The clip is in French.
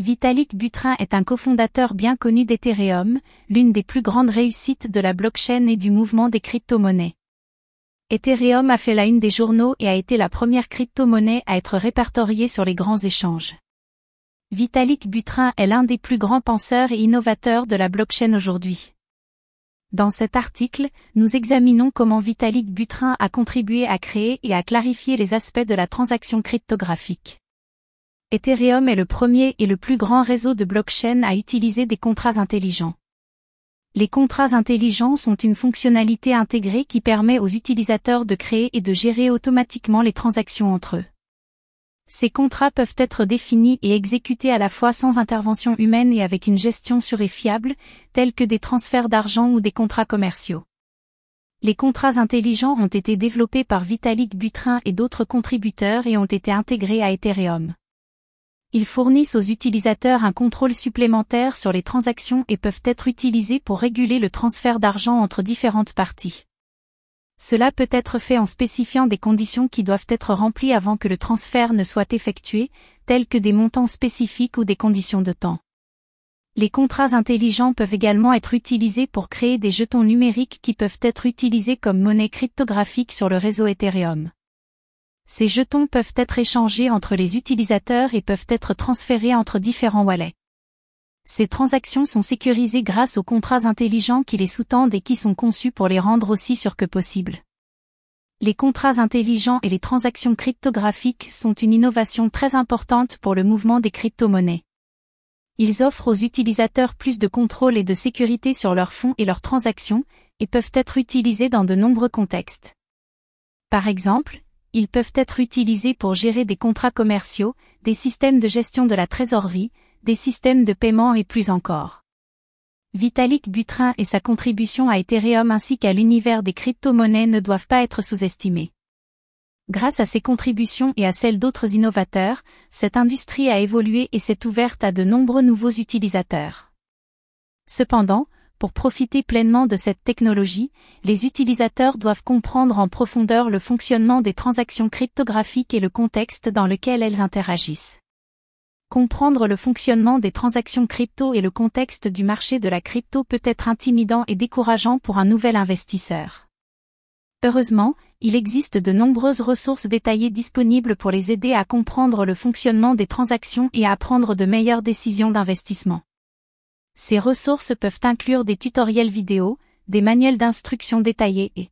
Vitalik Buterin est un cofondateur bien connu d'Ethereum, l'une des plus grandes réussites de la blockchain et du mouvement des crypto-monnaies. Ethereum a fait la une des journaux et a été la première crypto-monnaie à être répertoriée sur les grands échanges. Vitalik Buterin est l'un des plus grands penseurs et innovateurs de la blockchain aujourd'hui. Dans cet article, nous examinons comment Vitalik Buterin a contribué à créer et à clarifier les aspects de la transaction cryptographique. Ethereum est le premier et le plus grand réseau de blockchain à utiliser des contrats intelligents. Les contrats intelligents sont une fonctionnalité intégrée qui permet aux utilisateurs de créer et de gérer automatiquement les transactions entre eux. Ces contrats peuvent être définis et exécutés à la fois sans intervention humaine et avec une gestion sûre et fiable, tels que des transferts d'argent ou des contrats commerciaux. Les contrats intelligents ont été développés par Vitalik Buterin et d'autres contributeurs et ont été intégrés à Ethereum. Ils fournissent aux utilisateurs un contrôle supplémentaire sur les transactions et peuvent être utilisés pour réguler le transfert d'argent entre différentes parties. Cela peut être fait en spécifiant des conditions qui doivent être remplies avant que le transfert ne soit effectué, telles que des montants spécifiques ou des conditions de temps. Les contrats intelligents peuvent également être utilisés pour créer des jetons numériques qui peuvent être utilisés comme monnaie cryptographique sur le réseau Ethereum. Ces jetons peuvent être échangés entre les utilisateurs et peuvent être transférés entre différents wallets. Ces transactions sont sécurisées grâce aux contrats intelligents qui les sous-tendent et qui sont conçus pour les rendre aussi sûrs que possible. Les contrats intelligents et les transactions cryptographiques sont une innovation très importante pour le mouvement des crypto-monnaies. Ils offrent aux utilisateurs plus de contrôle et de sécurité sur leurs fonds et leurs transactions, et peuvent être utilisés dans de nombreux contextes. Par exemple, ils peuvent être utilisés pour gérer des contrats commerciaux, des systèmes de gestion de la trésorerie, des systèmes de paiement et plus encore. Vitalik Buterin et sa contribution à Ethereum ainsi qu'à l'univers des crypto-monnaies ne doivent pas être sous-estimés. Grâce à ses contributions et à celles d'autres innovateurs, cette industrie a évolué et s'est ouverte à de nombreux nouveaux utilisateurs. Cependant, pour profiter pleinement de cette technologie, les utilisateurs doivent comprendre en profondeur le fonctionnement des transactions cryptographiques et le contexte dans lequel elles interagissent. Comprendre le fonctionnement des transactions crypto et le contexte du marché de la crypto peut être intimidant et décourageant pour un nouvel investisseur. Heureusement, il existe de nombreuses ressources détaillées disponibles pour les aider à comprendre le fonctionnement des transactions et à prendre de meilleures décisions d'investissement. Ces ressources peuvent inclure des tutoriels vidéo, des manuels d'instruction détaillés et